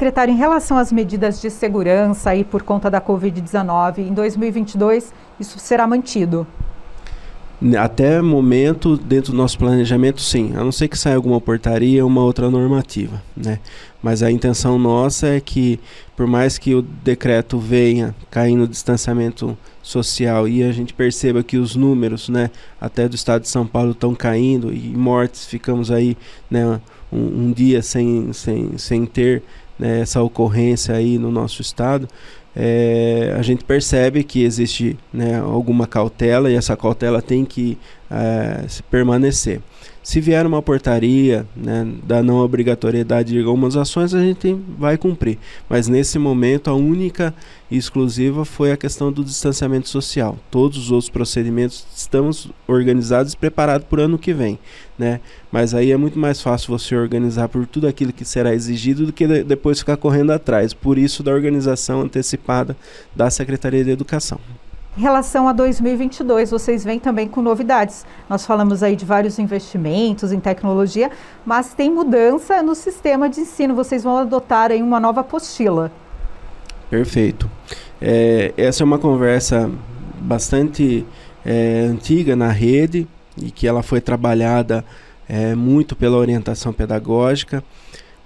Secretário, em relação às medidas de segurança aí por conta da Covid-19, em 2022 isso será mantido? Até momento, dentro do nosso planejamento, sim. A não ser que saia alguma portaria uma outra normativa, né? Mas a intenção nossa é que, por mais que o decreto venha cair no distanciamento social e a gente perceba que os números, né, até do estado de São Paulo estão caindo e mortes, ficamos aí, né, um, um dia sem, sem, sem ter né, essa ocorrência aí no nosso estado, é, a gente percebe que existe né, alguma cautela e essa cautela tem que é, permanecer. Se vier uma portaria né, da não obrigatoriedade de algumas ações, a gente vai cumprir. Mas nesse momento, a única e exclusiva foi a questão do distanciamento social. Todos os outros procedimentos estamos organizados e preparados para o ano que vem. Né? Mas aí é muito mais fácil você organizar por tudo aquilo que será exigido do que de depois ficar correndo atrás. Por isso, da organização antecipada da Secretaria de Educação. Em relação a 2022, vocês vêm também com novidades. Nós falamos aí de vários investimentos em tecnologia, mas tem mudança no sistema de ensino. Vocês vão adotar aí uma nova apostila. Perfeito. É, essa é uma conversa bastante é, antiga na rede e que ela foi trabalhada é, muito pela orientação pedagógica,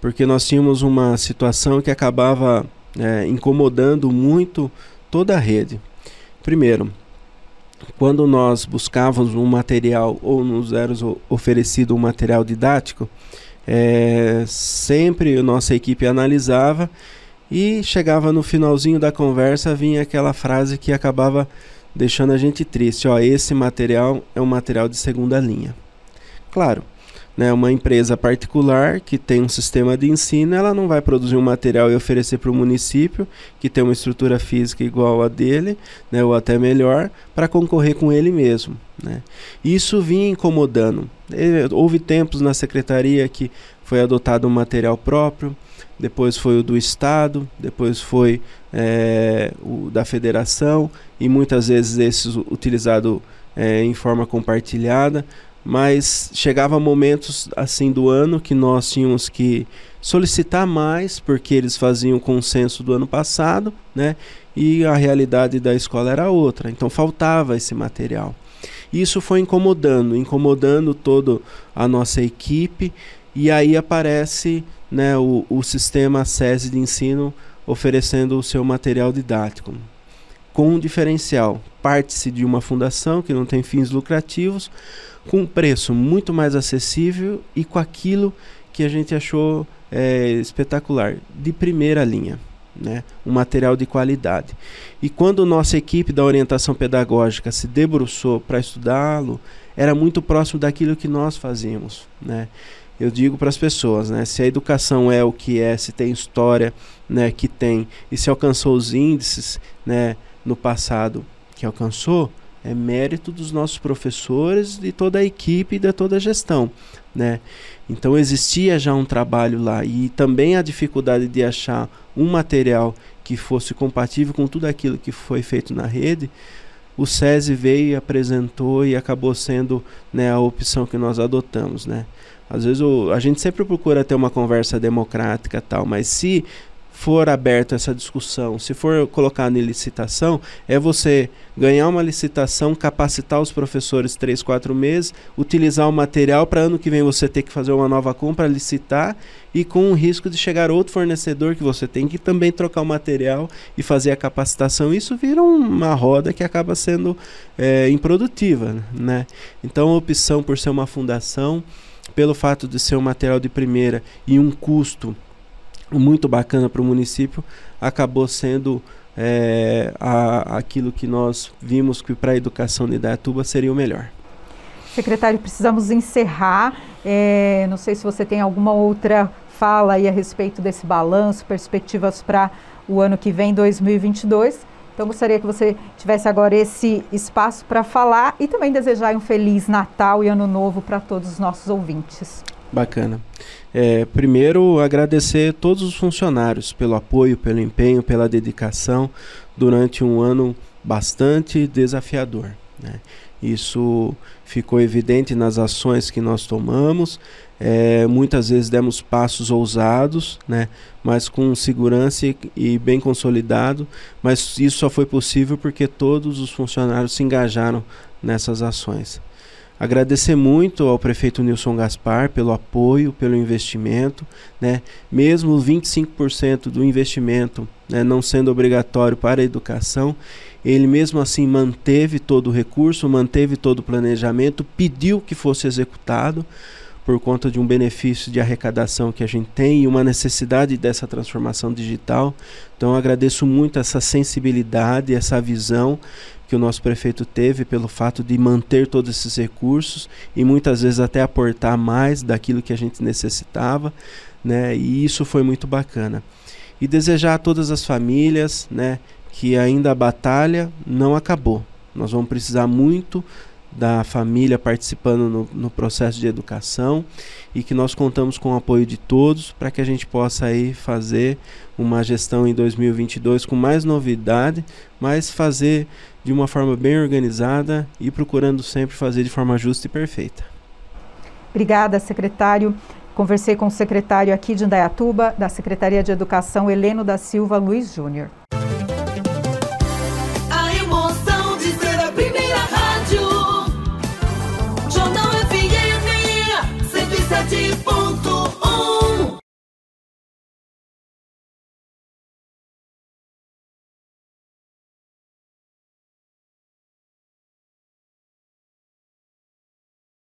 porque nós tínhamos uma situação que acabava é, incomodando muito toda a rede. Primeiro, quando nós buscávamos um material ou nos era oferecido um material didático, é, sempre a nossa equipe analisava e chegava no finalzinho da conversa vinha aquela frase que acabava deixando a gente triste. Ó, esse material é um material de segunda linha. Claro, né, uma empresa particular que tem um sistema de ensino, ela não vai produzir um material e oferecer para o município, que tem uma estrutura física igual a dele, né, ou até melhor, para concorrer com ele mesmo. Né. Isso vinha incomodando. houve tempos na secretaria que foi adotado um material próprio, depois foi o do Estado, depois foi é, o da federação, e muitas vezes esses utilizado é, em forma compartilhada mas chegava momentos assim do ano que nós tínhamos que solicitar mais porque eles faziam o consenso do ano passado, né? E a realidade da escola era outra, então faltava esse material. Isso foi incomodando, incomodando toda a nossa equipe e aí aparece, né, o, o sistema SESI de ensino oferecendo o seu material didático com um diferencial. Parte-se de uma fundação que não tem fins lucrativos, com um preço muito mais acessível e com aquilo que a gente achou é, espetacular, de primeira linha. Né? um material de qualidade. E quando nossa equipe da orientação pedagógica se debruçou para estudá-lo, era muito próximo daquilo que nós fazíamos. Né? Eu digo para as pessoas, né, se a educação é o que é, se tem história né, que tem, e se alcançou os índices né, no passado que alcançou, é mérito dos nossos professores e toda a equipe e de toda a gestão, né? Então existia já um trabalho lá e também a dificuldade de achar um material que fosse compatível com tudo aquilo que foi feito na rede. O SESI veio e apresentou e acabou sendo né, a opção que nós adotamos, né? Às vezes o, a gente sempre procura ter uma conversa democrática tal, mas se for aberta essa discussão, se for colocar em licitação, é você ganhar uma licitação, capacitar os professores três, quatro meses, utilizar o material para ano que vem você ter que fazer uma nova compra, licitar e com o risco de chegar outro fornecedor que você tem que também trocar o material e fazer a capacitação. Isso vira uma roda que acaba sendo é, improdutiva, né? Então a opção por ser uma fundação, pelo fato de ser um material de primeira e um custo muito bacana para o município, acabou sendo é, a, aquilo que nós vimos que para a educação de Idatuba seria o melhor. Secretário, precisamos encerrar. É, não sei se você tem alguma outra fala aí a respeito desse balanço, perspectivas para o ano que vem, 2022. Então, gostaria que você tivesse agora esse espaço para falar e também desejar um feliz Natal e Ano Novo para todos os nossos ouvintes. Bacana. É, primeiro, agradecer todos os funcionários pelo apoio, pelo empenho, pela dedicação durante um ano bastante desafiador. Né? Isso ficou evidente nas ações que nós tomamos. É, muitas vezes demos passos ousados, né, mas com segurança e, e, bem consolidado. Mas isso só foi possível porque todos os funcionários se engajaram nessas ações. Agradecer muito ao prefeito Nilson Gaspar pelo apoio, pelo investimento, né? mesmo 25% do investimento né, não sendo obrigatório para a educação, ele mesmo assim manteve todo o recurso, manteve todo o planejamento, pediu que fosse executado por conta de um benefício de arrecadação que a gente tem e uma necessidade dessa transformação digital. Então agradeço muito essa sensibilidade, essa visão que o nosso prefeito teve pelo fato de manter todos esses recursos e muitas vezes até aportar mais daquilo que a gente necessitava, né? E isso foi muito bacana. E desejar a todas as famílias, né, que ainda a batalha não acabou. Nós vamos precisar muito da família participando no, no, processo de educação e que nós contamos com o apoio de todos para que a gente possa aí fazer uma gestão em 2022 com mais novidade, mas fazer de uma forma bem organizada e procurando sempre fazer de forma justa e perfeita. Obrigada, secretário. Conversei com o secretário aqui de Indaiatuba, da Secretaria de Educação, Heleno da Silva Luiz Júnior.